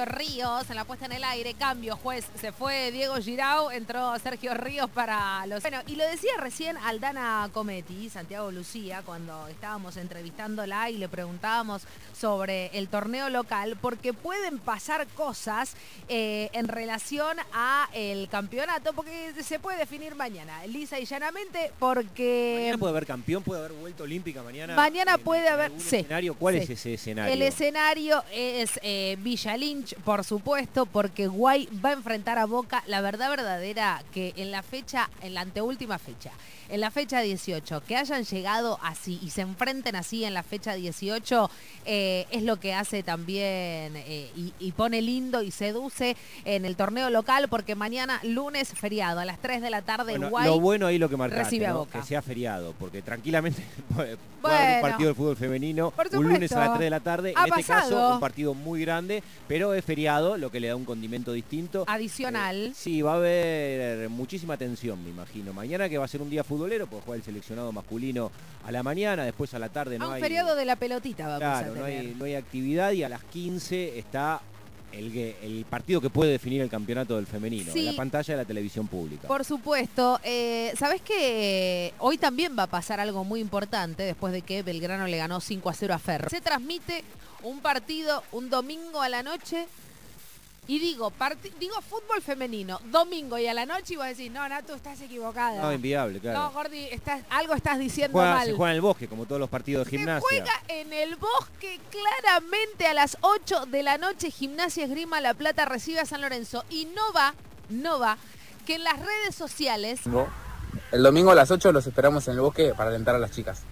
Sergio Ríos en la puesta en el aire. Cambio, juez. Se fue Diego Girau, entró Sergio Ríos para los... Bueno, y lo decía recién Aldana Cometti, Santiago Lucía, cuando estábamos entrevistándola y le preguntábamos sobre el torneo local, porque pueden pasar cosas eh, en relación a el campeonato, porque se puede definir mañana, lisa y llanamente, porque... Mañana puede haber campeón, puede haber vuelta olímpica mañana. Mañana en- puede en haber- sí, escenario. ¿Cuál sí. es ese escenario? El escenario es eh, Villa Lynch, por supuesto, porque Guay va a enfrentar a Boca. La verdad verdadera que en la fecha, en la anteúltima fecha, en la fecha 18, que hayan llegado así y se enfrenten así en la fecha 18, eh, es lo que hace también eh, y, y pone lindo y seduce en el torneo local, porque mañana, lunes, feriado, a las 3 de la tarde, Bueno, lo bueno ahí lo que marcaste, recibe a ¿no? Boca. que sea feriado, porque tranquilamente puede puede haber un Bueno. partido de fútbol femenino un lunes a las supuesto. 3 de la tarde, Ha en este caso un partido muy grande, pero es feriado, lo que le da un condimento distinto. Adicional. Eh, sí, va a haber muchísima tensión, me imagino. Mañana que va a ser un día futbolero, pues juega el seleccionado masculino a la mañana, después a la tarde a no un hay... feriado de la pelotita vamos Claro, a no hay, no hay actividad y a las 15 está el, el partido que puede definir el campeonato del femenino, Sí. en la pantalla de la televisión pública. Por supuesto. Eh, ¿Sabés que hoy también va a pasar algo muy importante después de que Belgrano le ganó 5 a 0 a Ferro? Se transmite un partido un domingo a la noche y digo, digo fútbol femenino, domingo y a la noche y vos decís, no, Nato, estás equivocada. No, inviable, claro. No, Gordi, estás, algo estás diciendo Juega- mal. se juega en el bosque, como todos los partidos de Se gimnasia. juega en el bosque claramente a las 8 de la noche. Gimnasia Esgrima La Plata recibe a San Lorenzo. Y no va, no va, que en las redes sociales El domingo a las 8 los esperamos en el bosque para alentar a las chicas.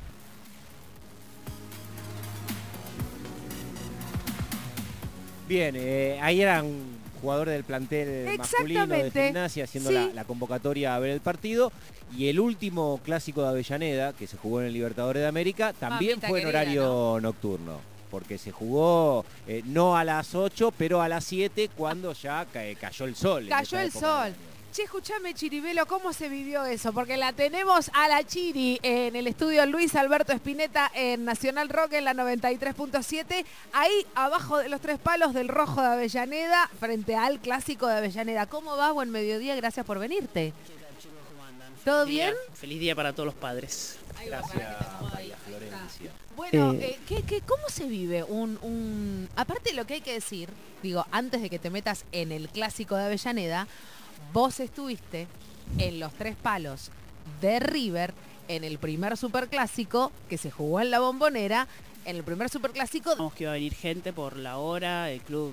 Bien, eh, ahí era un jugador del plantel masculino de gimnasia haciendo sí. la, la convocatoria a ver el partido. Y el último clásico de Avellaneda, que se jugó en el Libertadores de América, también Mamita fue en querida, horario nocturno. Porque se jugó eh, no a las 8, pero a las 7 cuando ya ca- cayó el sol. Cayó el sol. Che, escuchame, Chiribelo, ¿cómo se vivió eso? Porque la tenemos a la Chiri en el estudio Luis Alberto Espineta en Nacional Rock en la 93.7. Ahí abajo de los tres palos del Rojo de Avellaneda, frente al Clásico de Avellaneda. ¿Cómo va? Buen mediodía, gracias por venirte. ¿Todo Feliz día- bien? Feliz día para todos los padres. Gracias, María Florencia. Bueno, Eh. eh, ¿qué- qué- cómo se vive un, un- Aparte de lo que hay que decir, digo, antes de que te metas en el clásico de Avellaneda, vos estuviste en los tres palos de River en el primer superclásico que se jugó en la bombonera, en el primer superclásico Sabemos que iba a venir gente por la hora, el club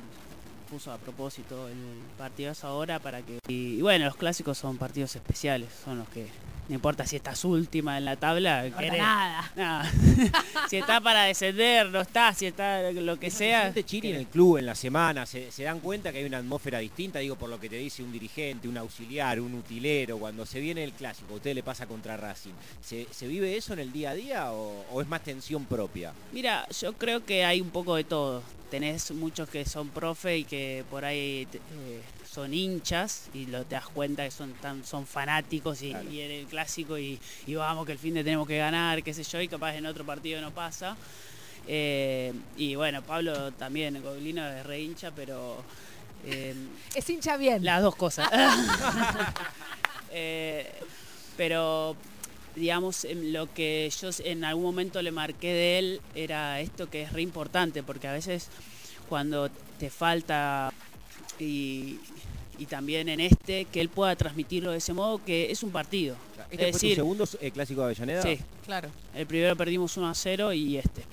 puso a propósito el partido a esa hora para que... Y, y bueno, los clásicos son partidos especiales, son los que... No importa si estás última en la tabla, no importa querés- nada. nada. si está para descender, no está, si está lo que Se sea. siente Chiri en el club en la semana, se, se dan cuenta que hay una atmósfera distinta, digo por lo que te dice un dirigente, un auxiliar, un utilero, cuando se viene el clásico, a usted le pasa contra Racing. ¿Se, se vive eso en el día a día o, o es más tensión propia? Mira, yo creo que hay un poco de todo. Tenés muchos que son profe y que por ahí eh, son hinchas y lo, te das cuenta que son tan son fanáticos y, Claro. y en el clásico y, y vamos que el fin de tenemos que ganar, qué sé yo, y capaz en otro partido no pasa. Eh, y bueno, Pablo también, Goblino es re hincha, pero eh, Es hincha bien. las dos cosas. Eh, pero, digamos, em, lo que yo en algún momento le marqué de él era esto que es re importante, porque a veces cuando te falta y, y también en este, que él pueda transmitirlo de ese modo, que es un partido. ¿Este es fue tu decir, segundo eh, clásico de Avellaneda? sí, Claro. el primero perdimos 1 a 0 y este.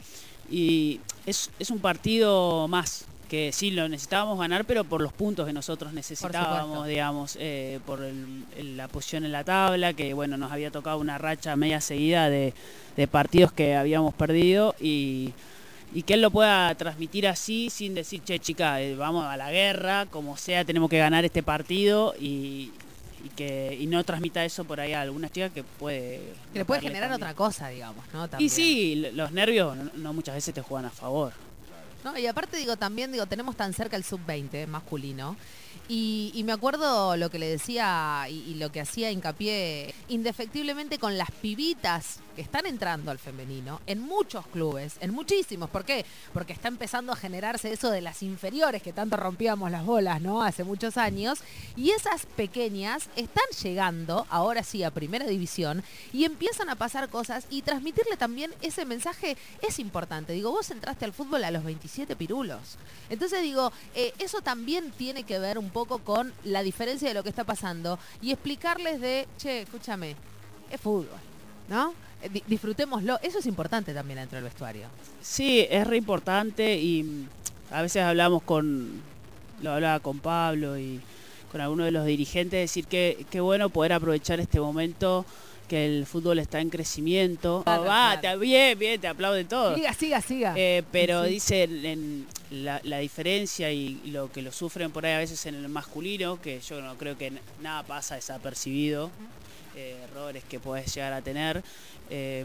Y es, es un partido más, que sí lo necesitábamos ganar, pero por los puntos que nosotros necesitábamos, digamos, eh, por el- el- la posición en la tabla, que bueno, nos había tocado una racha media seguida de, de partidos que habíamos perdido y, y que él lo pueda transmitir así sin decir, che chica, eh, vamos a la guerra, como sea, tenemos que ganar este partido y, y que y no transmita eso por ahí a alguna chica que puede... Que le puede generar también. otra cosa, digamos, ¿no? Y También. sí, l- los nervios no, no muchas veces te juegan a favor. No, y aparte digo, también digo, tenemos tan cerca el sub-20 masculino. Y, me acuerdo lo que le decía y, y lo que hacía hincapié indefectiblemente con las pibitas que están entrando al femenino en muchos clubes, en muchísimos. ¿Por qué? Porque está empezando a generarse eso de las inferiores que tanto rompíamos las bolas, ¿no? Hace muchos años. Y esas pequeñas están llegando, ahora sí, a primera división y empiezan a pasar cosas y transmitirle también ese mensaje es importante. Digo, vos entraste al fútbol a los 27 pirulos. Entonces digo, eh, eso también tiene que ver un poco con la diferencia de lo que está pasando y explicarles de, che, escúchame, es fútbol, ¿no? Eh, di- disfrutémoslo. Eso es importante también dentro del vestuario. Sí, es re importante y mm, a veces hablamos con, lo hablaba con Pablo y con algunos de los dirigentes, decir que qué bueno poder aprovechar este momento que el fútbol está en crecimiento. Claro, Va, claro. te- bien, bien, te aplauden todos. Siga, siga, siga. Eh, pero Sí. dicen en la, la diferencia y, lo que lo sufren por ahí a veces en el masculino, que yo no creo que nada pasa desapercibido, eh, errores que puedes llegar a tener, eh,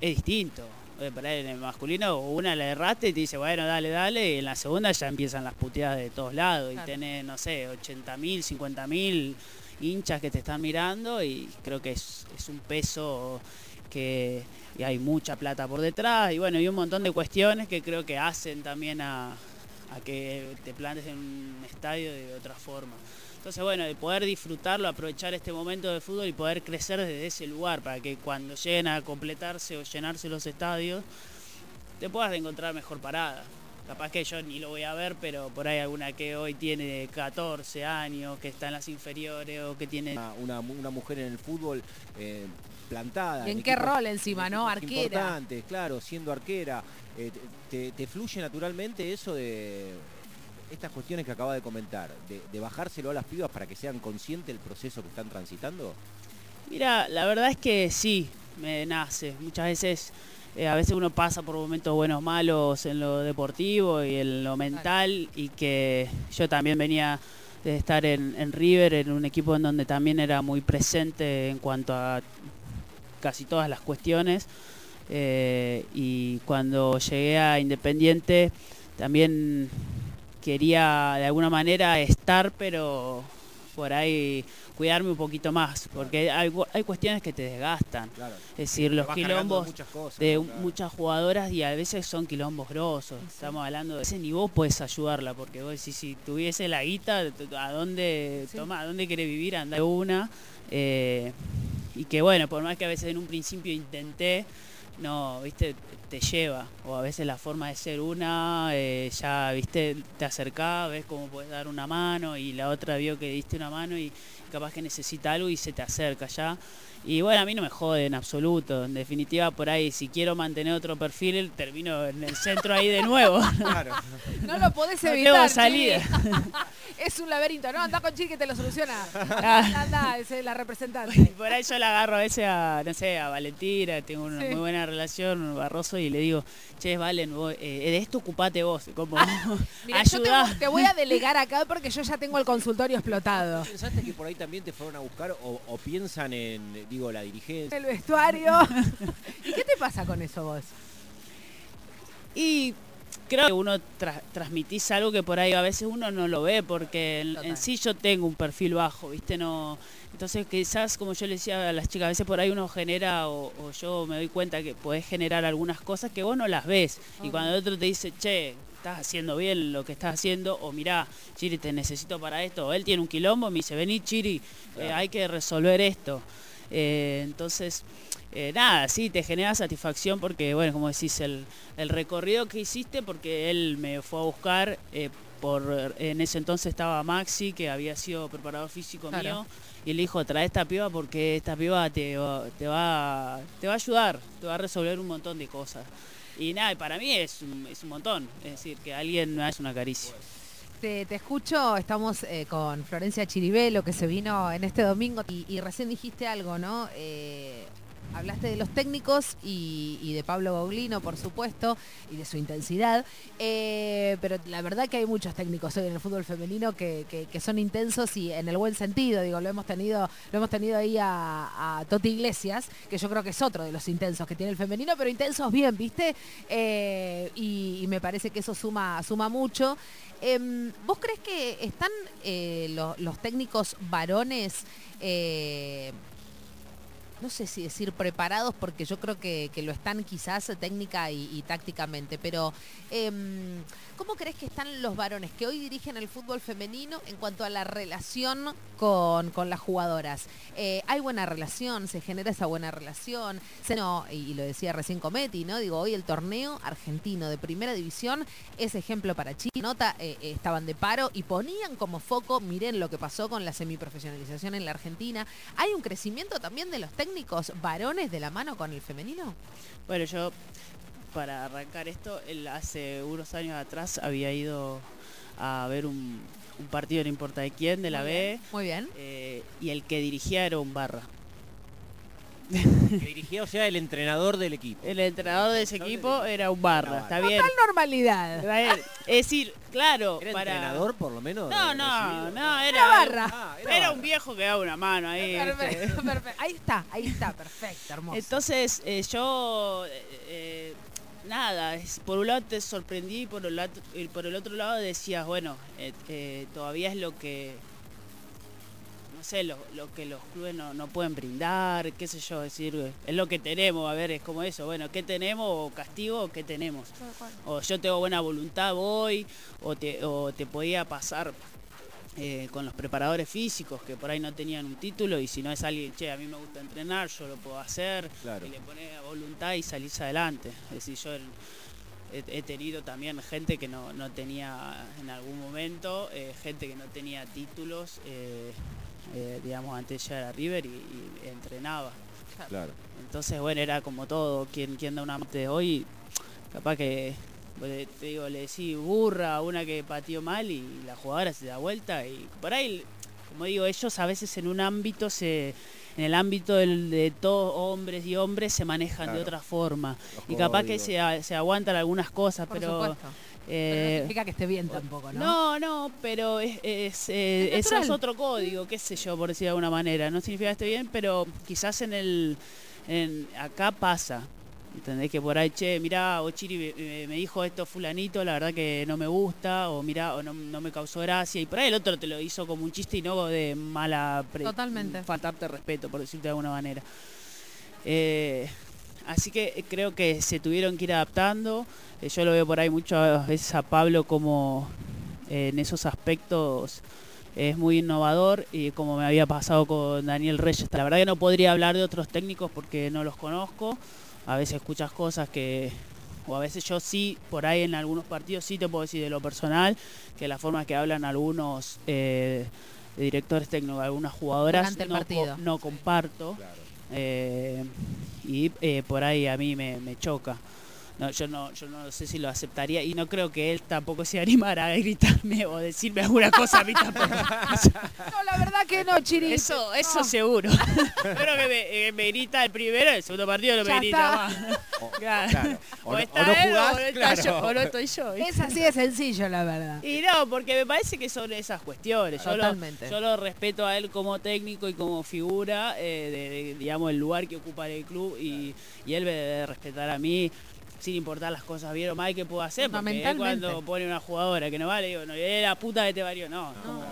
es distinto. En el masculino una la erraste y te dice, bueno, dale, dale, y en la segunda ya empiezan las puteadas de todos lados Claro. y tenés, no sé, 80.000, 50.000 hinchas que te están mirando y creo que es, un peso que hay mucha plata por detrás y bueno, y un montón de cuestiones que creo que hacen también a, a que te plantes en un estadio de otra forma. Entonces, bueno, de poder disfrutarlo, aprovechar este momento de fútbol y poder crecer desde ese lugar para que cuando lleguen a completarse o llenarse los estadios, te puedas encontrar mejor parada. Capaz que yo ni lo voy a ver, pero por ahí alguna que hoy tiene 14 años, que está en las inferiores o que tiene Una, una mu- una mujer en el fútbol eh, plantada. ¿Y en en qué equipos- rol encima, en no? Arquera. Importantes, claro, siendo arquera. Eh, te, te fluye naturalmente eso de estas cuestiones que acaba de comentar, de, de bajárselo a las pibas para que sean conscientes del proceso que están transitando? Mira, la verdad es que sí, me nace. Muchas veces, eh, a veces uno pasa por momentos buenos, malos en lo deportivo y en lo mental y que yo también venía de estar en, en River, en un equipo en donde también era muy presente en cuanto a casi todas las cuestiones. eh, y cuando llegué a Independiente también quería de alguna manera estar, pero por ahí cuidarme un poquito más, porque hay, hay cuestiones que te desgastan. Claro. Es decir, los quilombos muchas cosas, de muchas jugadoras y a veces son quilombos grosos. Estamos hablando de ese ni vos puedes ayudarla, porque vos decís, si tuviese la guita, ¿a dónde, Sí. toma, ¿a dónde quiere vivir? Anda de una. eh, y que bueno, por más que a veces en un principio intenté, no, viste, te lleva. O a veces la forma de ser una, eh, ya, viste, te acercás, ves cómo puedes dar una mano y la otra vio que diste una mano y capaz que necesita algo y se te acerca ya. Y bueno, a mí no me jode en absoluto. En definitiva, por ahí, si quiero mantener otro perfil, termino en el centro ahí de nuevo. Claro. No lo podés No evitar. tengo Chi. salida. es un laberinto, ¿no? Anda con Chi que te lo soluciona. Ah. Anda, es la representante. Por ahí yo la agarro a veces a, no sé, a Valentina, tengo una Sí. muy buena relación, Barroso, y le digo, che, Valen, vos, eh, de esto ocupate vos, como Mira, yo te, ayudá. voy- te voy a delegar acá porque yo ya tengo el consultorio explotado. ¿Pensaste que por ahí también te fueron a buscar o, o piensan en, digo, la dirigencia? El vestuario. ¿Y qué te pasa con eso vos? Y creo que uno tra- transmitís algo que por ahí a veces uno no lo ve, porque en, sí yo tengo un perfil bajo, ¿viste? no Entonces quizás, como yo le decía a las chicas, a veces por ahí uno genera, o, o yo me doy cuenta que podés generar algunas cosas que vos no las ves. Y cuando el otro te dice, che, estás haciendo bien lo que estás haciendo, o mirá, Chiri, te necesito para esto, o él tiene un quilombo, me dice, vení, Chiri, eh, hay que resolver esto. Eh, entonces, eh, nada, sí, te genera satisfacción porque, bueno, como decís, el, el recorrido que hiciste, porque él me fue a buscar, eh, por en ese entonces estaba Maxi, que había sido preparador físico Claro. mío, y él dijo, trae esta piba porque esta piba te, va- te, va, te va a ayudar, te va a resolver un montón de cosas. Y nada, para mí es un, es un montón, es decir, que alguien no es una caricia. Te, escucho, estamos eh, con Florencia Chiribelo que se vino en este domingo y, y recién dijiste algo, ¿no? Eh, Hablaste de los técnicos y, de Pablo Goglino, por supuesto, y de su intensidad. Eh, pero la verdad que hay muchos técnicos hoy en el fútbol femenino que, son intensos y en el buen sentido. Digo, lo hemos tenido, lo hemos tenido ahí a, Toti Iglesias, que yo creo que es otro de los intensos que tiene el femenino, pero intensos bien, ¿viste? Eh, y, me parece que eso suma, suma mucho. Em, ¿Vos crees que están eh, lo- los técnicos varones, no sé si decir preparados, porque yo creo que, que lo están quizás técnica y, tácticamente, pero em, ¿cómo crees que están los varones que hoy dirigen el fútbol femenino en cuanto a la relación con, con las jugadoras? Eh, ¿Hay buena relación? ¿Se genera esa buena relación? Se, no, y, lo decía recién Cometti, ¿no? Digo, hoy el torneo argentino de primera división es ejemplo para Chile. Nota, eh, eh, estaban de paro y ponían como foco, miren lo que pasó con la semiprofesionalización en la Argentina. ¿Hay un crecimiento también de los técnicos varones de la mano con el femenino? Bueno, yo para arrancar esto, él hace unos años atrás había ido a ver un, un partido, no importa de quién, de la Muy B, bien, Muy bien. eh, y el que dirigía era un barra. Que dirigía, o sea, el entrenador del equipo. El entrenador de ese equipo era un barra, está bien. Total normalidad. Es decir, claro, ¿Era para... entrenador por lo menos? No, no, no, Era era, barra. Ah, era, barra. un viejo que daba una mano ahí. Perfecto, perfecto. Ahí está, ahí está, perfecto, hermoso. Entonces eh, yo, eh, eh, nada, es- por un lado te sorprendí y por el, por el otro lado decías, bueno, eh, eh, todavía es lo que, no sé, lo, lo que los clubes no, no pueden brindar, qué sé yo, decir, es lo que tenemos, a ver, es como eso, bueno, ¿qué tenemos o castigo o qué tenemos? O yo tengo buena voluntad, voy, o te, o te podía pasar eh, con los preparadores físicos que por ahí no tenían un título y si no es alguien, che, a mí me gusta entrenar, yo lo puedo hacer, Claro. y le pones a voluntad y salís adelante. Es decir, yo he, he tenido también gente que no, no tenía en algún momento, eh, gente que no tenía títulos, eh, eh, digamos, antes de llegar a River y, y entrenaba. Claro. Entonces, bueno, era como todo, quien, quien da una de hoy, capaz que, te digo, le decís burra a una que pateó mal y la jugadora se da vuelta y por ahí, como digo, ellos a veces en un ámbito se... En el ámbito del- de todos hombres y hombres se manejan de otra forma. Los Y capaz que se, se aguantan algunas cosas, Por pero... supuesto. Pero eh, no significa que esté bien tampoco, ¿no? no, no, pero es, es, eh, Es eso es natural. otro código, qué sé yo, por decir de alguna manera. No significa que esté bien, pero quizás en el en, acá pasa. ¿Entendés? Que por ahí, che, mirá, Ochiri me- me dijo esto fulanito, la verdad que no me gusta, o mirá, o no, no me causó gracia. Y por ahí el otro te lo hizo como un chiste y no de mala... pre- Totalmente. Faltarte respeto, por decirte de alguna manera. Eh, así que creo que se tuvieron que ir adaptando. Eh, yo lo veo por ahí muchas veces a Pablo como eh, en esos aspectos es muy innovador y como me había pasado con Daniel Reyes. La verdad que no podría hablar de otros técnicos porque no los conozco. A veces escuchas cosas que, o a veces yo sí, por ahí en algunos partidos sí te puedo decir de lo personal, que la forma que hablan algunos eh, directores técnicos, algunas jugadoras, Durante el no, no comparto. Claro. Eh, y eh, por ahí a mí me, me choca. No, yo no, yo no sé si lo aceptaría y no creo que él tampoco se animara a gritarme o decirme alguna cosa a mí tampoco. No, la verdad que no, Chiri. Eso, eso No. seguro. Creo que me, eh, me grita el primero, el segundo partido no me grita más. O, Claro. claro. O, está o no él jugás, o no está claro. yo, o no estoy yo. Es así de sencillo, la verdad. Y no, porque me parece que son esas cuestiones. Yo lo, Totalmente. yo lo respeto a él como técnico y como figura eh, de, de, digamos, el lugar que ocupa en el club y, y él me debe respetar a mí sin importar las cosas bien o mal que pueda hacer. Porque él cuando pone una jugadora que no vale, digo, no, es la puta que te varió. No, como,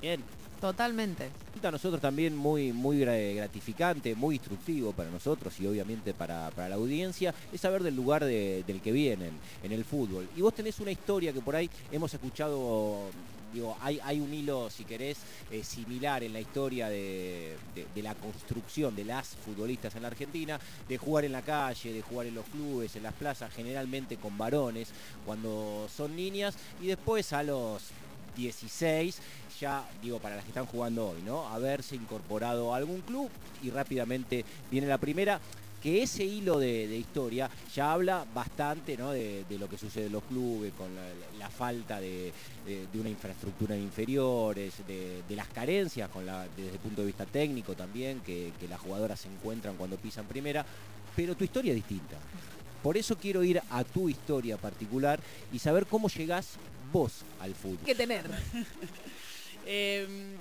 bien. Totalmente. a nosotros también muy, muy gra- gratificante, muy instructivo para nosotros y obviamente para, para la audiencia, es saber del lugar de- del que vienen en el fútbol. Y vos tenés una historia que por ahí hemos escuchado, digo, hay, hay un hilo, si querés, eh, similar en la historia de, de- de la construcción de las futbolistas en la Argentina, de jugar en la calle, de jugar en los clubes, en las plazas, generalmente con varones, cuando son niñas, y después a los 16, ya digo para las que están jugando hoy, ¿no? Haberse incorporado a algún club y rápidamente viene la primera. Que ese hilo de, de historia ya habla bastante ¿no? de, de lo que sucede en los clubes, con la, la falta de, de- de una infraestructura de inferiores, de, de las carencias con la, desde el punto de vista técnico también, que, que las jugadoras se encuentran cuando pisan primera, pero tu historia es distinta. Por eso quiero ir a tu historia particular y saber cómo llegás vos al fútbol. que tener. Em,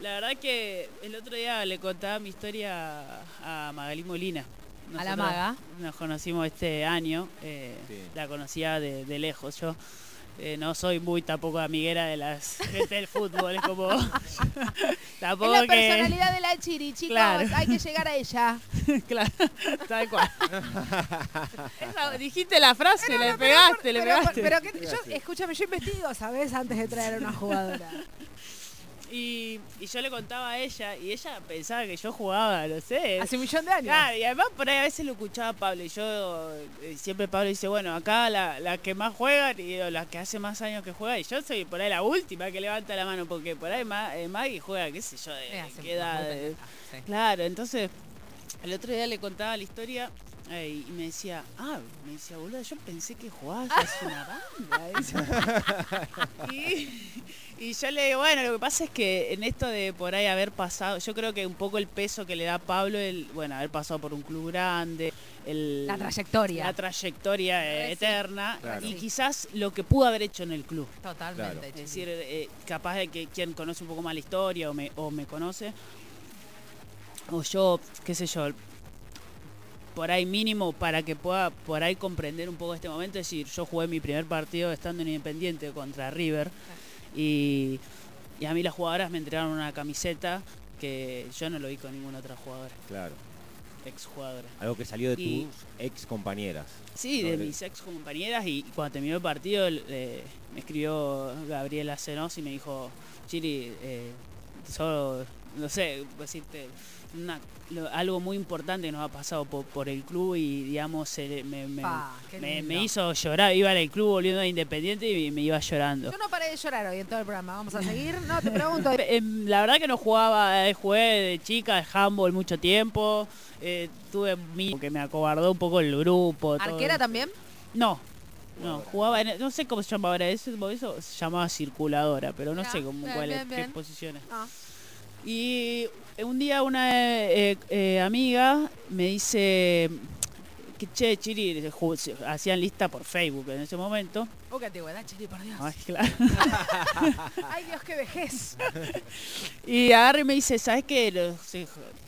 la verdad que el otro día le contaba mi historia a Magalí Molina. A la maga. Nos conocimos este año, eh, Sí. la conocía de, de lejos. Yo eh, no soy muy tampoco amiguera de las gente del fútbol, es como... tampoco Es la que... personalidad de la Chiri, chicos. Claro. Hay que llegar a ella. claro, tal cual. Esa- dijiste la frase, le no, pero pegaste, por- le pero, pegaste. pero que- yo, escúchame, yo investigo, ¿sabes? Antes de traer a una jugadora. Y, y yo le contaba a ella y ella pensaba que yo jugaba, no sé. Hace un millón de años. Claro, y además por ahí a veces lo escuchaba Pablo y yo eh, siempre Pablo dice, bueno, acá la, la que más juegan y digo, la que hace más años que juega y yo soy por ahí la última que levanta la mano porque por ahí Ma- eh, Maggie juega, qué sé yo, de, Eh, qué edad. de- sí. Claro, entonces el otro día le contaba la historia eh, y me decía, ah, me decía, boludo, yo pensé que jugabas una banda. y, y yo le digo, bueno, lo que pasa es que en esto de por ahí haber pasado, yo creo que un poco el peso que le da Pablo, el, bueno, haber pasado por un club grande, el, La trayectoria. la trayectoria eh, eterna Claro. y quizás lo que pudo haber hecho en el club. Totalmente. Claro. Es decir, eh, capaz de que quien conoce un poco más la historia o me, o me conoce, o yo, qué sé yo, por ahí mínimo para que pueda por ahí comprender un poco este momento. Es decir, yo jugué mi primer partido estando en Independiente contra River y, y a mí las jugadoras me entregaron una camiseta que yo no lo vi con ninguna otra jugadora, Claro. ex jugadora. Algo que salió de Y- tus ex compañeras. Sí, de mis ex compañeras y cuando terminó el partido eh, me escribió Gabriela Cenos y me dijo, Chiri, eh, solo, no sé, decirte, una- lo- algo muy importante nos ha pasado por, por el club y digamos se- me, me- hizo llorar, iba al club volviendo a Independiente y me iba llorando. Yo no paré de llorar hoy en todo el programa. Vamos a seguir. No, te pregunto. Em, La verdad que no jugaba, eh, jugué de chica de handball mucho tiempo, eh, tuve mi que me acobardó un poco el grupo. todo. ¿Arquera también? No, no, jugaba, en- no sé cómo se llama ahora eso, eso se llamaba circuladora, pero no sé cómo, bien, cuál es, bien, qué bien. posiciones. Ah. Y un día una eh, eh, amiga me dice que che, Chiri, hacían lista por Facebook en ese momento. Oh, qué antigüedad, Chiri, por Dios. Ay, claro. Ay, Dios, qué vejez. Y agarra y me dice, ¿sabes qué?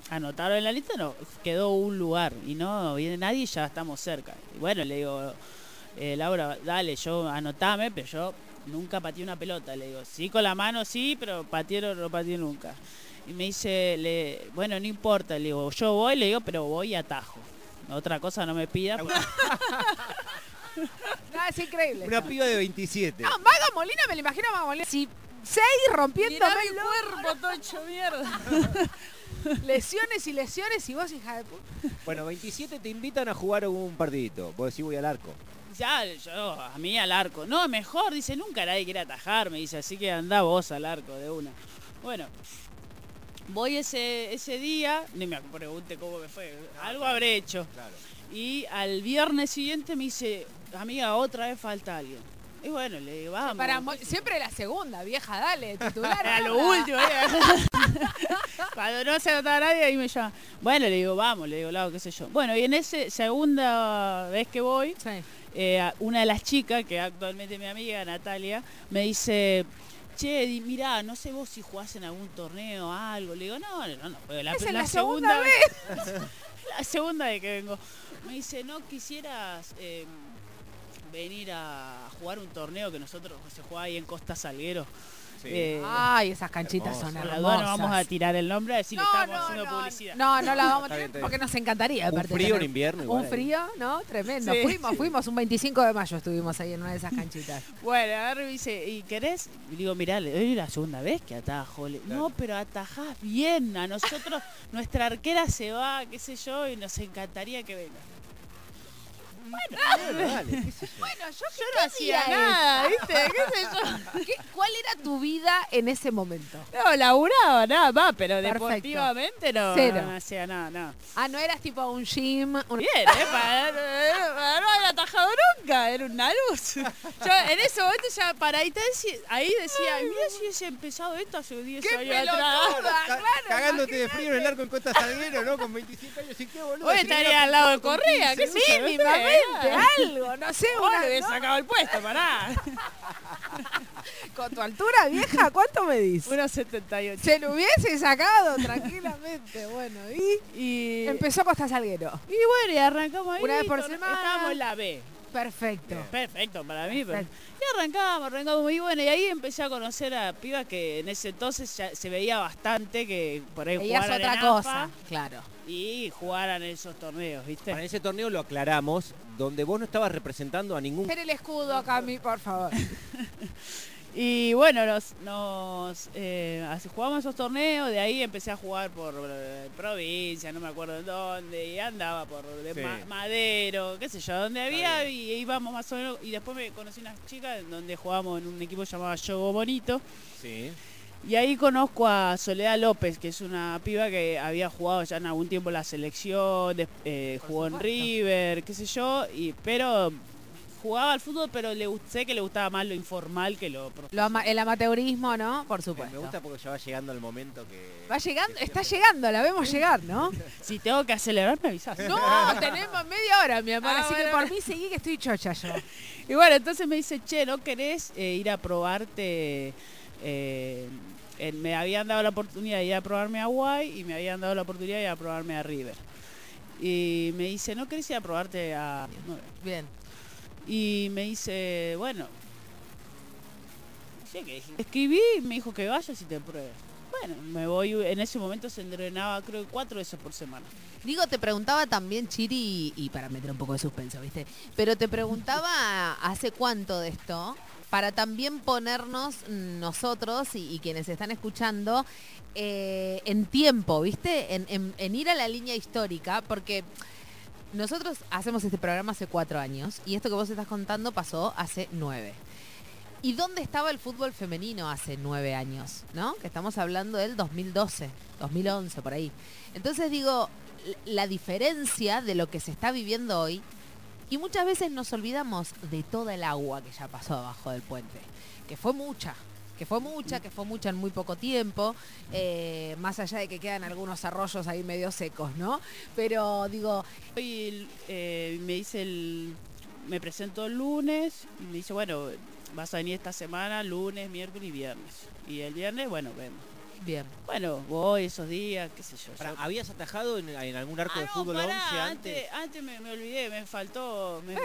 Anotaron en la lista, no, quedó un lugar y no viene nadie y ya estamos cerca. Y bueno, le digo, eh, Laura, dale, yo anotame, pero yo nunca pateé una pelota. Le digo, sí con la mano, sí, pero pateé no, no pateé nunca. Y me dice, le, bueno, no importa, le digo, yo voy, le digo, pero voy a atajo. Otra cosa no me pida. porque- No, es increíble. Una piba de 27. No, Maga Molina, me lo imagino a Maga Molina. Si seis rompiéndome el cuerpo, tocho, mierda. Lesiones y lesiones y vos, hija de puta. Bueno, 27 te invitan a jugar un partidito. Vos decís voy al arco. Ya, yo, a mí al arco. No, mejor, dice, nunca nadie quiere atajar, me dice, así que anda vos al arco de una. Bueno, voy ese, ese día, ni me pregunte cómo me fue, algo habré hecho. Claro. Y al viernes siguiente me dice, amiga, otra vez falta alguien. Y bueno, le digo, vamos. Para siempre la segunda, vieja, dale, titular. Era lo último. era. Cuando no se notaba nadie, ahí me llama. Bueno, le digo, vamos, le digo, lado, qué sé yo. Bueno, y en esa segunda vez que voy, Sí. eh, a- una de las chicas, que actualmente es mi amiga, Natalia, me dice, che, di- mirá, no sé vos si jugás en algún torneo o algo. Le digo, no, no, no, juego. la, es la la segunda la segunda vez que vengo. Me dice, ¿no quisieras eh, venir a jugar un torneo que nosotros se juega ahí en Costa Salguero? Sí. Eh, Ay, esas canchitas son hermosas. no vamos a tirar el nombre a decir no, estamos no, haciendo no, publicidad. No, no la vamos a bien. porque nos encantaría. un aparte, frío en invierno igual. Un frío, ¿no? Tremendo. Sí. Fuimos, fuimos un 25 de mayo estuvimos ahí en una de esas canchitas. Bueno, y me dice, ¿y querés? Y digo, mirá, le doy la segunda vez que atajo. Le- Claro. No, pero atajás bien. A nosotros, nuestra arquera se va, qué sé yo, y nos encantaría que venga. Bueno, dale, qué sé yo. Bueno, yo, Yo no hacía nada, ¿viste? ¿Qué sé yo? ¿Qué- ¿Cuál era tu vida en ese momento? No, laburaba nada más, pero Perfecto. deportivamente no, Cero. no hacía nada, nada. Ah, no eras tipo un gym. un- Bien, ¿eh? Para, para no haber atajado nunca, era una luz. Yo en ese momento ya para ahí, te deci- ahí decía, "Ay, mira si hubiese empezado esto hace 10 ¡Qué años atrás. pelotuda! Ca- claro, Cagándote de frío en el arco en Costa Salguero, ¿no? Con 25 años y qué boludo. Hoy no estaría al lado de Correa, qué 15, sé yo, Mínimamente, algo, no sé, Vos una, le sacado el puesto, pará. Con tu altura vieja, ¿cuánto medís? 1.78. Se lo hubiese sacado tranquilamente, bueno, y Y, empezó Costa Salguero. y bueno, y arrancamos ahí. Una vez por semana. Estábamos en la B. Perfecto. Perfecto para mí. Perfecto. Y arrancamos, arrancamos muy bueno. Y ahí empecé a conocer a pibas que en ese entonces ya se veía bastante que por ahí Veías jugaran otra en cosa, AFA claro. y jugaran en esos torneos, ¿viste? Para ese torneo lo aclaramos, donde vos no estabas representando a ningún... El escudo acá a mí, por favor. Y bueno, nos, nos eh, jugamos esos torneos, de ahí empecé a jugar por eh, provincia, no me acuerdo en dónde, y andaba por de Sí. Ma- Madero, qué sé yo, donde había, y íbamos más o menos, y después me conocí unas chicas en donde jugábamos en un equipo llamado Yogo Bonito, Sí. y ahí conozco a Soledad López, que es una piba que había jugado ya en algún tiempo la selección, eh, jugó en. River, qué sé yo, y pero jugaba al fútbol, pero le sé que le gustaba más lo informal que lo Lo ama- el amateurismo, ¿no? Por Me- supuesto. Me gusta porque ya va llegando el momento que... Va llegando, que está siempre- llegando, la vemos llegar, ¿no? Si tengo que acelerar, me avisas. No, tenemos media hora, mi amor, Ah, así que por mí seguí que estoy chocha yo. Y bueno, entonces me dice, che, ¿no querés eh, ir a probarte? eh, en- me habían dado la oportunidad de ir a probarme a Guay y me habían dado la oportunidad de ir a probarme a River. Y me dice, ¿no querés ir a probarte a...? nueve?". Bien. Y me dice, bueno. Escribí y me dijo que vayas y te pruebes. Bueno, me voy, en ese momento se entrenaba creo cuatro veces por semana. Digo, te preguntaba también, Chiri, y para meter un poco de suspenso, ¿viste? Pero te preguntaba hace cuánto de esto, para también ponernos nosotros y, y quienes están escuchando eh, en tiempo, ¿viste? En, en- en ir a la línea histórica, porque nosotros hacemos este programa hace cuatro años y esto que vos estás contando pasó hace nueve. ¿Y dónde estaba el fútbol femenino hace nueve años? ¿No? Que estamos hablando del 2012, 2011, por ahí. Entonces digo, la diferencia de lo que se está viviendo hoy, y muchas veces nos olvidamos de toda el agua que ya pasó abajo del puente, que fue mucha, que fue mucha, que fue mucha en muy poco tiempo, eh, más allá de que quedan algunos arroyos ahí medio secos, ¿no? Pero digo, Hoy eh, me dice el. Me presento el lunes me dice, bueno, vas a venir esta semana, lunes, miércoles y viernes. Y el viernes, bueno, vemos. Bien. Bueno, voy esos días, qué sé yo. Pará, yo- ¿Habías atajado en, en algún arco Ah, de no, fútbol pará, 11 antes? antes? Antes me, me olvidé, me faltó. Me,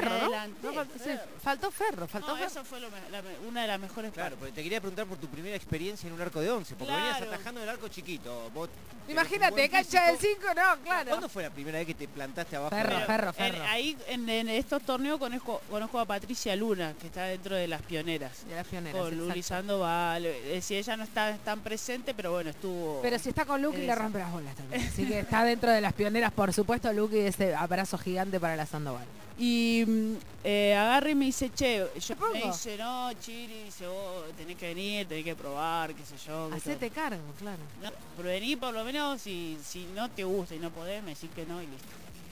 faltó ferro, faltó No, ferro. eso fue lo la una de las mejores Claro, partes. porque te quería preguntar por tu primera experiencia en un arco de 11, porque venías atajando en el arco chiquito. Vos Imagínate, cancha del físico. 5, no, claro. ¿Cuándo fue la primera vez que te plantaste abajo? Ferro, de- ferro, En- ahí en, en estos torneos conozco, conozco a Patricia Luna, que está dentro de las pioneras. De las pioneras, Con Luli. Sandoval. Decir, ella no está tan presente, pero bueno, estuvo. Pero si está con Lucky le rompe las bolas también. Así que está dentro de las pioneras, por supuesto, Lucky ese abrazo gigante para la Sandoval. Y mm, eh, y me dice, che, yo me dice, no, Chiri, dice, vos tenés que venir, tenés que probar, qué sé yo. qué Hacete todo". cargo, claro. No, pero vení por lo menos y si no te gusta y no podés, me decís que no y listo.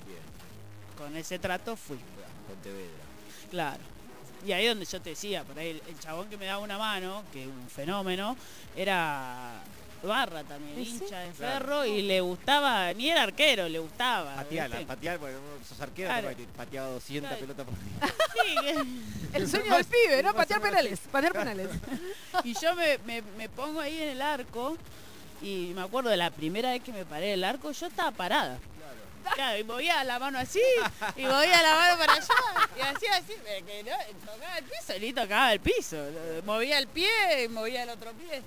Bien, Con ese trato fui. Pontevedra. Claro. Y ahí donde yo te decía, por ahí el, el chabón que me daba una mano, que es un fenómeno, era barra también, ¿Y sí? hincha de Claro. ferro y le gustaba, ni era arquero, le gustaba. Pateala, ¿viste? patear, porque vos sos arquero, Claro. te pateaba 200 Claro. pelotas por día. Sí, El sueño del pibe, ¿no? Patear penales, patear penales. y yo me, me- me pongo ahí en el arco y me acuerdo de la primera vez que me paré del arco, yo estaba parada. Claro, y movía la mano así, y movía la mano para allá, y hacía así, me- que no, tocaba el piso, ni tocaba el piso. Movía el pie, y movía el otro pie.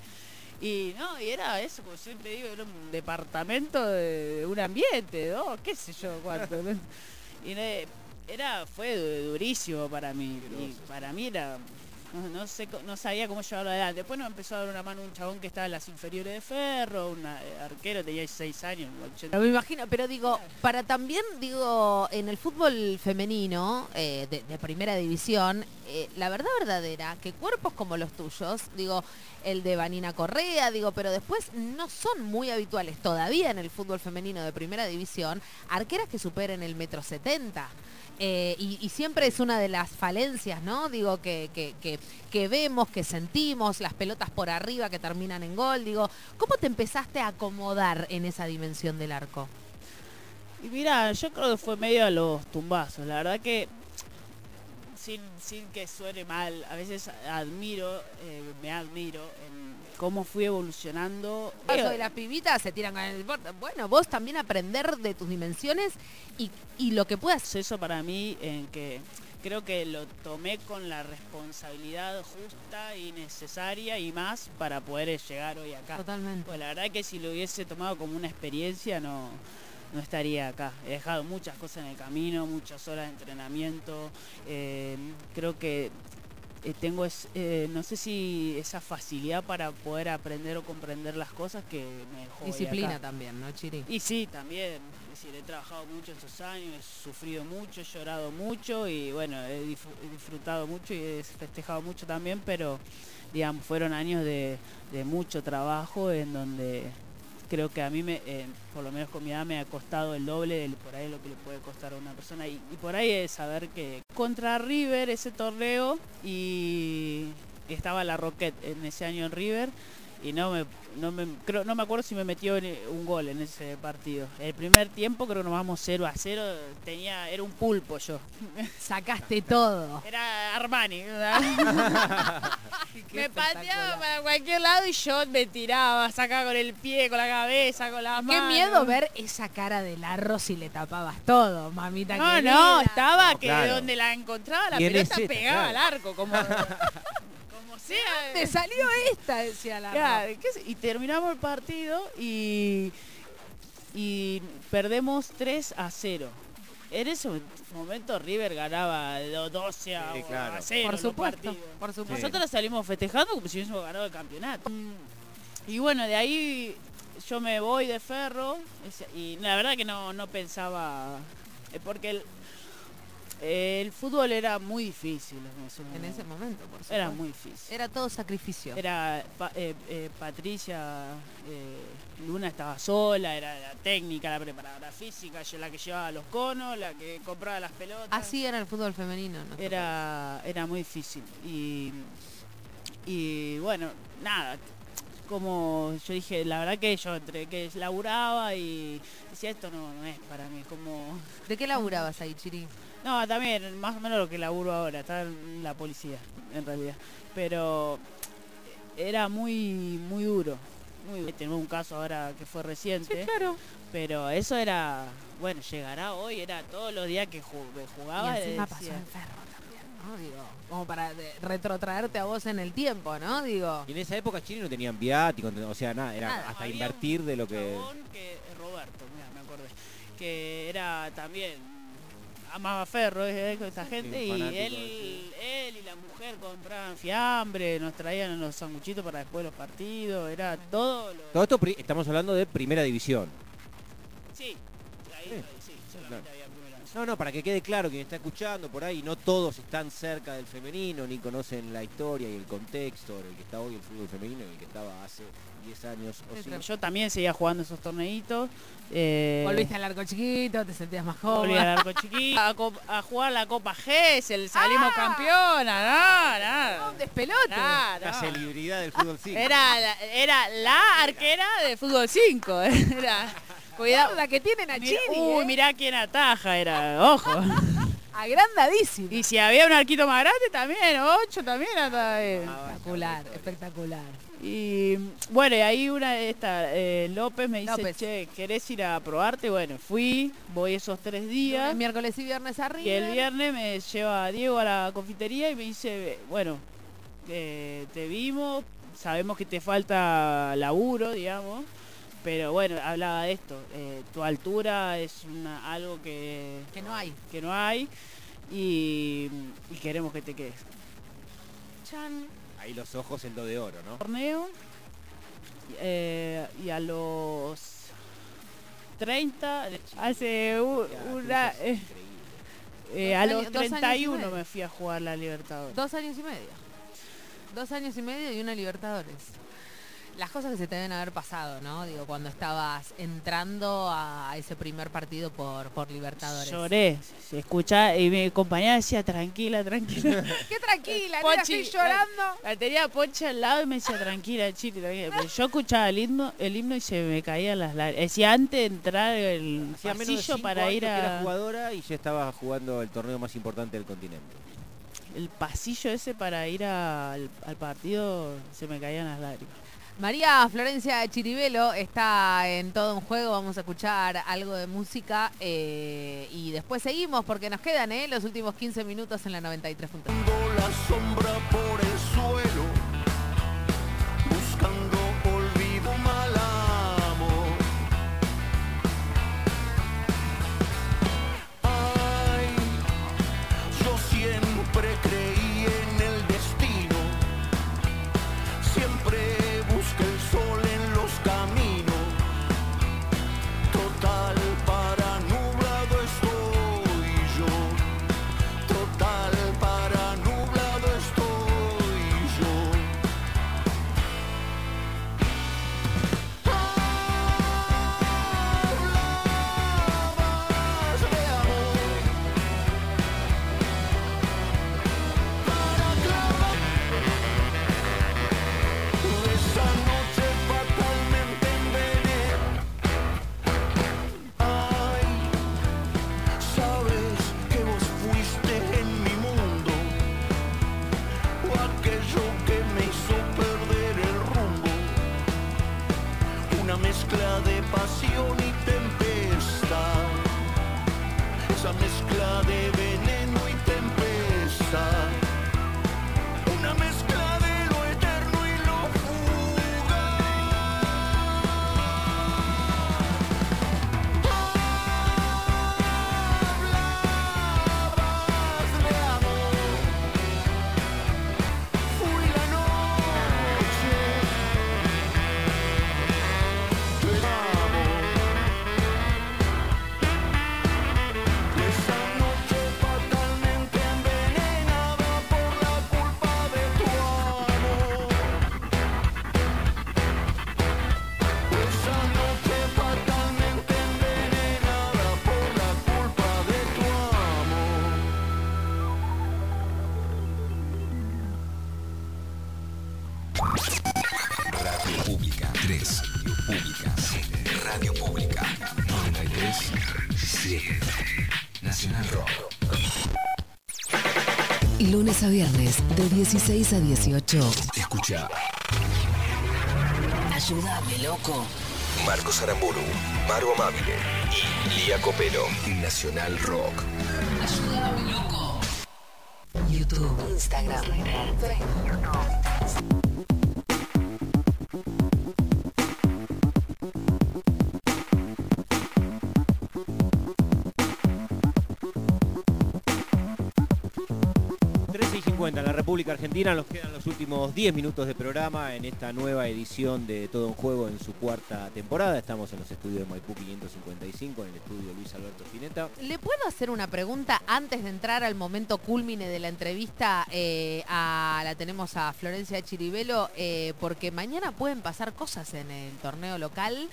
Y no, y era eso, como siempre digo, era un departamento de un ambiente, ¿no? ¿Qué sé yo cuánto? Y era, fue du- durísimo para mí. Y para mí era no, sé, no sabía cómo llevarlo adelante. Después nos empezó a dar una mano un chabón que estaba en las inferiores de Ferro, un arquero, tenía 16 años. 80. Pero me imagino, pero digo, para también, digo, en el fútbol femenino eh, de, primera división, eh, la verdad verdadera, que cuerpos como los tuyos, digo, el de Vanina Correa, digo, pero después no son muy habituales todavía en el fútbol femenino de primera división, arqueras que superen el metro setenta. Eh, y, siempre es una de las falencias, ¿no? Digo, que, que, que, que vemos, que sentimos, las pelotas por arriba que terminan en gol. Digo, ¿cómo te empezaste a acomodar en esa dimensión del arco? Y mira, yo creo que fue medio a los tumbazos. La verdad que, sin, sin que suene mal, a veces admiro, eh, me admiro en cómo fui evolucionando. Eso de las pibitas se tiran con el deporte. Bueno, vos también aprender de tus dimensiones y, y lo que puedas. Eso para mí, en que creo que lo tomé con la responsabilidad justa y necesaria y más para poder llegar hoy acá. Totalmente. Pues la verdad que si lo hubiese tomado como una experiencia no, no estaría acá. He dejado muchas cosas en el camino, muchas horas de entrenamiento. eh, creo que eh, tengo, es, eh, no sé si esa facilidad para poder aprender o comprender las cosas que me dejó Disciplina acá. también, ¿no, Chiri? Y sí, también. Es decir, he trabajado mucho estos años, he sufrido mucho, he llorado mucho y bueno, he disfrutado mucho y he festejado mucho también, pero digamos, fueron años de, de mucho trabajo en donde creo que a mí, me, eh, por lo menos con mi edad, me ha costado el doble de por ahí lo que le puede costar a una persona. Y, y por ahí es saber que contra River ese torneo y estaba la Roquette en ese año en River y no me no me creo no me acuerdo si me metió en- un gol en ese partido. El primer tiempo creo que nos vamos 0 a 0, tenía era un pulpo yo. Sacaste todo. Era Armani. ¿verdad? me pateaba para cualquier lado y yo me tiraba, sacaba con el pie, con la cabeza, con la Qué mano. miedo ver esa cara del arro si le tapabas todo, mamita No, querida. no, estaba No, que claro. donde la encontraba la pelota ese, pegaba claro. al arco, como, sea. Te salió esta, decía la Claro, y terminamos el partido y, y perdemos 3 a 0. En ese momento River ganaba de 12 a, Sí, claro. a 0 Por supuesto, por supuesto. Nosotros salimos festejando como si hubiésemos ganado el campeonato. Y bueno, de ahí yo me voy de ferro y la verdad que no, no pensaba, eh, porque el, el fútbol era muy difícil en ese En momento. ese momento, por supuesto. Era muy difícil. Era todo sacrificio. Era eh, eh, Patricia eh, Luna estaba sola, era la técnica, la preparadora física, yo la que llevaba los conos, la que compraba las pelotas. Así era el fútbol femenino. ¿no? Era, era muy difícil. Y, y bueno, nada, como yo dije, la verdad que yo entre que laburaba y decía esto no, no es para mí, como... ¿De qué laburabas ahí, Chiri? No, también, más o menos lo que laburo ahora, está en la policía, en realidad. Pero era muy, muy duro. Muy duro. Tenemos un caso ahora que fue reciente, claro. pero eso era, bueno, llegará hoy, era todos los días que ju- que Y jugaba. encima pasó decía, en ferro también, ¿no? Digo, como para de- retrotraerte a vos en el tiempo, ¿no? Digo, Y en esa época Chile no tenían viático, o sea, nada, era Nada. hasta Había invertir un de lo que... que eh, Roberto, mira, me acordé, que era también amaba Ferro, eh, con esta gente, y él, él y la mujer compraban fiambre, nos traían los sanguchitos para después de los partidos, era todo lo... Todo esto estamos hablando de primera división. Sí, ahí, Sí, No, no, para que quede claro quien está escuchando por ahí, no todos están cerca del femenino, ni conocen la historia y el contexto en el que está hoy el fútbol femenino y el que estaba hace 10 años o Sí. Yo también seguía jugando esos torneitos. eh, volviste al arco chiquito, te sentías más Volví joven. al arco chiquito, a, jugar la Copa Gesell, salimos Ah. campeona, no, no. Un despelote. no, La celebridad del fútbol 5. Era, la- era la arquera de fútbol 5. Era, cuidado. la que tienen a Chiri, uy, ¿eh? mirá quién ataja, era, ojo. Agrandadísimo. Y si había un arquito más grande también, 8 también ata- eh. Espectacular, espectacular. Y bueno, y ahí una de estas, eh, López me dice, López. che, ¿querés ir a probarte? Bueno, fui, voy esos tres días. Miércoles y viernes arriba. Que el viernes me lleva Diego a la confitería y me dice, bueno, eh, te vimos, sabemos que te falta laburo, digamos, pero bueno, hablaba de esto, eh, tu altura es una- algo que, Que no hay. que no hay y, y queremos que te quedes. echan Ahí los ojos en do de oro, ¿no? torneo eh, y a los 30 hace Ya, una eh, increíble. eh, a años- los dos años y 31 medio. me fui a jugar la Libertadores. Dos años y medio. Dos años y medio y una Libertadores. Las cosas que se te deben haber pasado, ¿no? Digo, cuando estabas entrando a ese primer partido por, por Libertadores. Lloré, se escuchaba y mi compañera decía tranquila, tranquila. Qué tranquila, Pochi, estoy llorando. La tenía a Ponche al lado y me decía tranquila, Chile, tranquila. Pero yo escuchaba el himno, el himno y se me caían las lágrimas. Decía antes de entrar el Hacía pasillo para ir que era a jugadora y ya estaba jugando el torneo más importante del continente. el pasillo ese para ir a- al, al partido se me caían las lágrimas. María Florencia Chiribelo está en todo un juego. Vamos a escuchar algo de música eh, y después seguimos porque nos quedan ¿eh? los últimos 15 minutos en la 93. Aquello que me hizo perder el rumbo, una mezcla de pasión y tempestad, esa mezcla de 16 a 18. Escucha. Ayúdame, loco. Marcos Aramburu, Maru Amabile y Lía Copero. Nacional Rock. Ayúdame, loco. YouTube, Instagram, Facebook. República Argentina, nos quedan los últimos 10 minutos de programa en esta nueva edición de Todo un Juego en su cuarta temporada. Estamos en los estudios de Maipú 555, en el estudio Luis Alberto Spinetta. ¿Le puedo hacer una pregunta antes de entrar al momento culmine de la entrevista? eh, a, la tenemos a Florencia Chiribelo, eh, porque mañana pueden pasar cosas en el torneo local.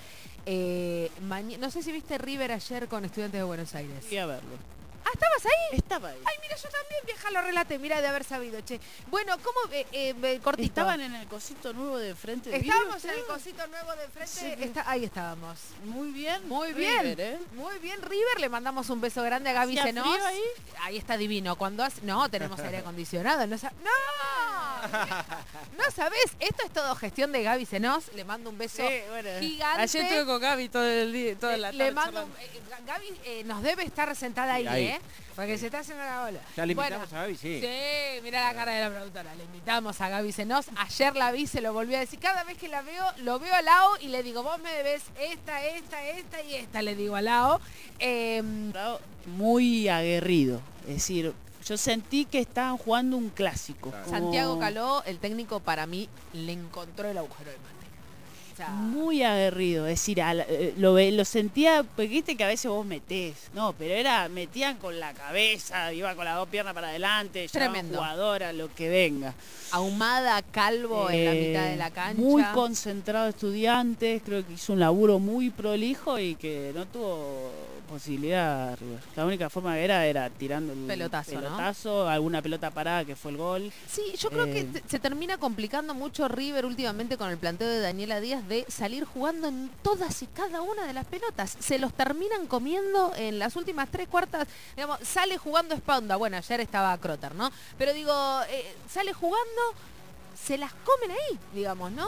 Eh, no sé si viste River ayer con Estudiantes de Buenos Aires. Fui a verlo. Ah, ¿estabas ahí? Estaba ahí. Ay, mira, yo también, vieja, lo relaté, mira, de haber sabido, che. Bueno, ¿cómo, eh, eh, cortito? Estaban en el cosito nuevo de frente de Estábamos en el cosito nuevo de frente, Sí, está- ahí estábamos. Muy bien. Muy bien, River, ¿eh? muy bien, River. Le mandamos un beso grande a Gaby ¿Hacía Senos. frío ahí? Ahí está divino. Cuando hace... No, tenemos aire acondicionado. ¡No! No sabes, esto es todo gestión de Gaby Senos. Le mando un beso Sí, bueno. gigante. Ayer estuve con Gaby todo el día, toda la Le tarde mando un- eh, Gaby eh, nos debe estar sentada ahí. ¿eh? Porque se está haciendo la bola. Ya le Bueno, invitamos a Gaby, sí. Sí, mira la cara de la productora. Le invitamos a Gaby Senos. Ayer la vi, se lo volví a decir. Cada vez que la veo, lo veo al lado y le digo, vos me debes esta, esta, esta y esta, le digo al lado. Em, muy aguerrido. Es decir, yo sentí que estaban jugando un clásico. Claro. como Santiago Caló, el técnico para mí, le encontró el agujero de mate. Muy aguerrido, es decir, eh, lo, lo sentía, porque viste que a veces vos metés, no, pero era, metían con la cabeza, iba con las dos piernas para adelante, Tremendo. jugadora, lo que venga. ahumada, calvo en la Eh, mitad de la cancha. Muy concentrado estudiantes, creo que hizo un laburo muy prolijo y que no tuvo posibilidad. River. La única forma que era era tirando el Pelotazo, ¿no? pelotazo, alguna pelota parada que fue el gol. Sí, yo creo que Eh, se termina complicando mucho River últimamente con el planteo de Daniela Díaz de salir jugando en todas y cada una de las pelotas. Se los terminan comiendo en las últimas tres cuartas. Digamos, sale jugando Sponda. Bueno, ayer estaba Crotter, ¿no? Pero digo, eh, sale jugando, se las comen ahí, digamos, ¿no?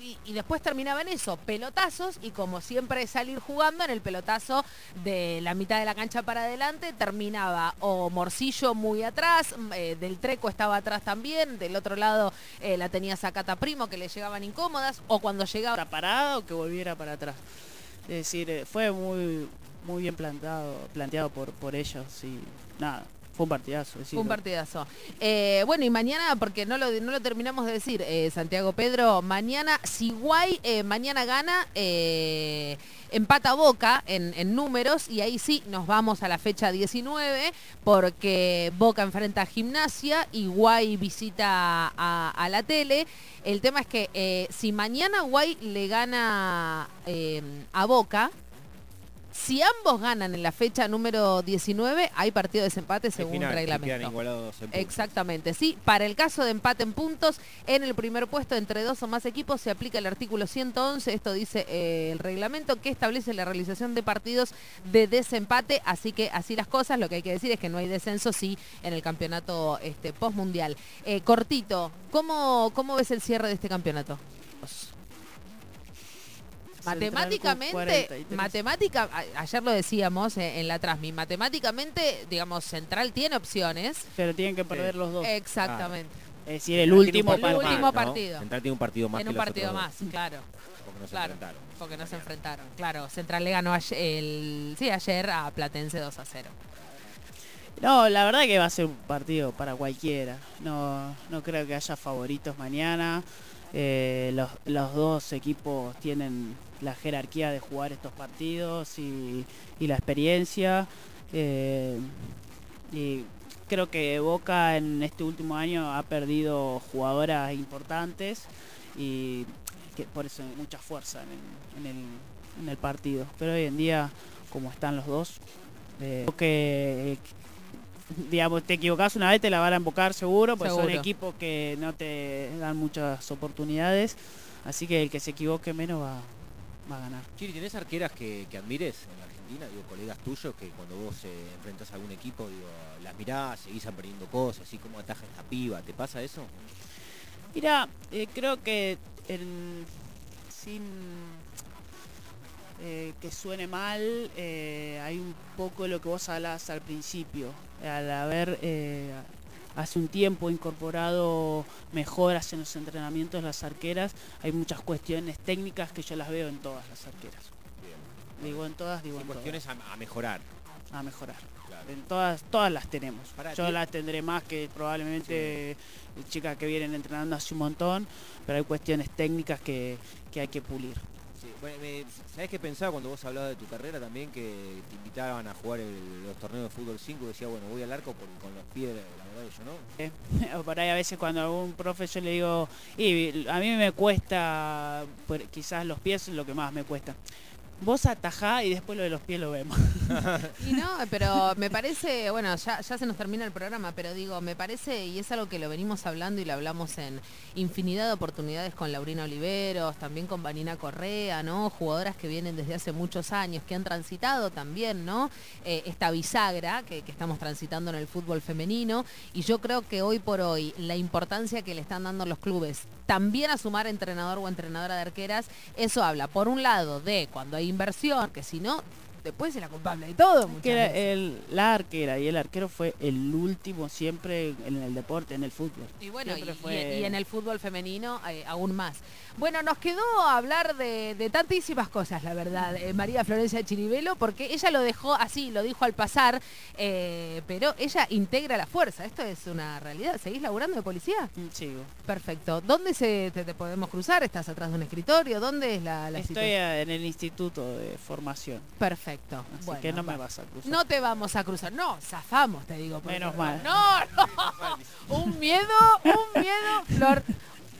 Y, y después terminaban eso, pelotazos, y como siempre salir jugando en el pelotazo de la mitad de la cancha para adelante, terminaba o Morcillo muy atrás, eh, del Treco estaba atrás también, del otro lado eh, la tenía Zacata Primo que le llegaban incómodas, o cuando llegaba... Para parada o que volviera para atrás. Es decir, eh, fue muy muy bien plantado, planteado por, por ellos y nada, un partidazo. Fue un partidazo. Eh, bueno, y mañana, porque no lo, no lo terminamos de decir, eh, Santiago Pedro, mañana, si Guay eh, mañana gana, empata Boca en, en números y ahí sí nos vamos a la fecha 19 porque Boca enfrenta a Gimnasia y Guay visita a, a la tele. El tema es que si mañana Guay le gana a Boca, si ambos ganan en la fecha número 19, hay partido de desempate según final, reglamento. igualados en puntos. Exactamente, sí. Para el caso de empate en puntos, en el primer puesto entre dos o más equipos se aplica el artículo 111, esto dice eh, el reglamento que establece la realización de partidos de desempate, así que así las cosas, lo que hay que decir es que no hay descenso, sí, en el campeonato este, postmundial. Eh, cortito, ¿cómo, ¿cómo ves el cierre de este campeonato? Matemáticamente, 43. matemática, ayer lo decíamos eh, en la Trasmi, matemáticamente, digamos, Central tiene opciones. Pero tienen que perder los dos. Exactamente. es decir, el Central último partido El partido. último más, ¿no? partido. Central tiene un partido más en un partido más, dos, claro. porque no se Claro, enfrentaron. porque no se enfrentaron. Claro, Central le ganó ayer, el, sí, ayer a Platense 2 a 0. No, la verdad que va a ser un partido para cualquiera. No, no creo que haya favoritos mañana. Eh, los, los dos equipos tienen la jerarquía de jugar estos partidos y, y la experiencia. Eh, y creo que Boca en este último año ha perdido jugadoras importantes y que por eso hay mucha fuerza en el, en el- en el partido. Pero hoy en día, como están los dos, eh, creo que digamos, te equivocás una vez, te la van a embocar seguro, pues son Seguro. equipos que no te dan muchas oportunidades. Así que el que se equivoque menos va, va a ganar. Chiri, ¿tenés arqueras que, que admires en la Argentina? Digo, colegas tuyos que cuando vos eh, enfrentás a algún equipo, digo, las mirás, seguís aprendiendo cosas, así como ataja esta piba, ¿te pasa eso? Mira, eh, creo que el- sin eh, que suene mal, eh, hay un poco lo que vos hablabas al principio. Al haber hace un tiempo incorporado mejoras en los entrenamientos de las arqueras, hay muchas cuestiones técnicas que yo las veo en todas las arqueras. Digo en todas, digo en cuestiones a, a mejorar. todas, a mejorar. Claro. En todas, todas las tenemos. Pará, Yo las tendré más que probablemente chicas que vienen entrenando hace un montón, pero hay cuestiones técnicas que, que hay que pulir. Sí, bueno, ¿Sabés qué pensaba cuando vos hablabas de tu carrera también? Que te invitaban a jugar los torneos de fútbol 5 y decía, bueno, voy al arco porque con los pies, la verdad yo no. O por ahí a veces cuando algún profe yo le digo, a mí me cuesta, por- quizás los pies es lo que más me cuesta. Vos atajá y después lo de los pies lo vemos. Y no, pero me parece, bueno, ya, se nos termina el programa, pero digo, me parece, y es algo que lo venimos hablando y lo hablamos en infinidad de oportunidades con Laurina Oliveros, también con Vanina Correa, ¿no? Jugadoras que vienen desde hace muchos años, que han transitado también, ¿no? Eh, esta bisagra que estamos transitando en el fútbol femenino. Y yo creo que hoy por hoy la importancia que le están dando los clubes también a sumar entrenador o entrenadora de arqueras, eso habla, por un lado, de cuando hay inversión, que si no, después es la culpable de todo. muchas Que veces. el, la arquera y el arquero fue el último siempre en el deporte, en el fútbol. Y bueno, y, fue- en el fútbol femenino eh, aún más. Bueno, nos quedó hablar de, de tantísimas cosas, la verdad, eh, María Florencia Chiribelo, porque ella lo dejó así, lo dijo al pasar, eh, pero ella integra la fuerza. Esto es una realidad. ¿Seguís laburando de policía? Mm, Sigo. Perfecto. ¿Dónde se, te, te podemos cruzar? ¿Estás atrás de un escritorio? ¿Dónde es la, la Estoy situación? en el instituto de formación, Perfecto. Así Bueno, que no me va. vas a cruzar. No te vamos a cruzar. No, zafamos, te digo. Menos mal. No, no. Un miedo, un miedo, Flor.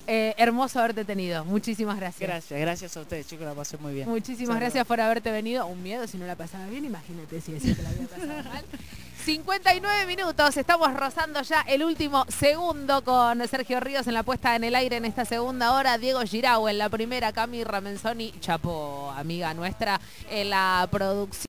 Eh, hermoso haberte tenido. Muchísimas gracias. Gracias, gracias a ustedes, chicos, la pasé muy bien. Muchísimas gracias por haberte venido. Un miedo si no la pasaba bien, imagínate si decía que la había pasado mal. 59 minutos, estamos rozando ya el último segundo con Sergio Ríos en la puesta en el aire en esta segunda hora, Diego Girau en la primera, Cami Ramenzoni Chapo, amiga nuestra, en la producción.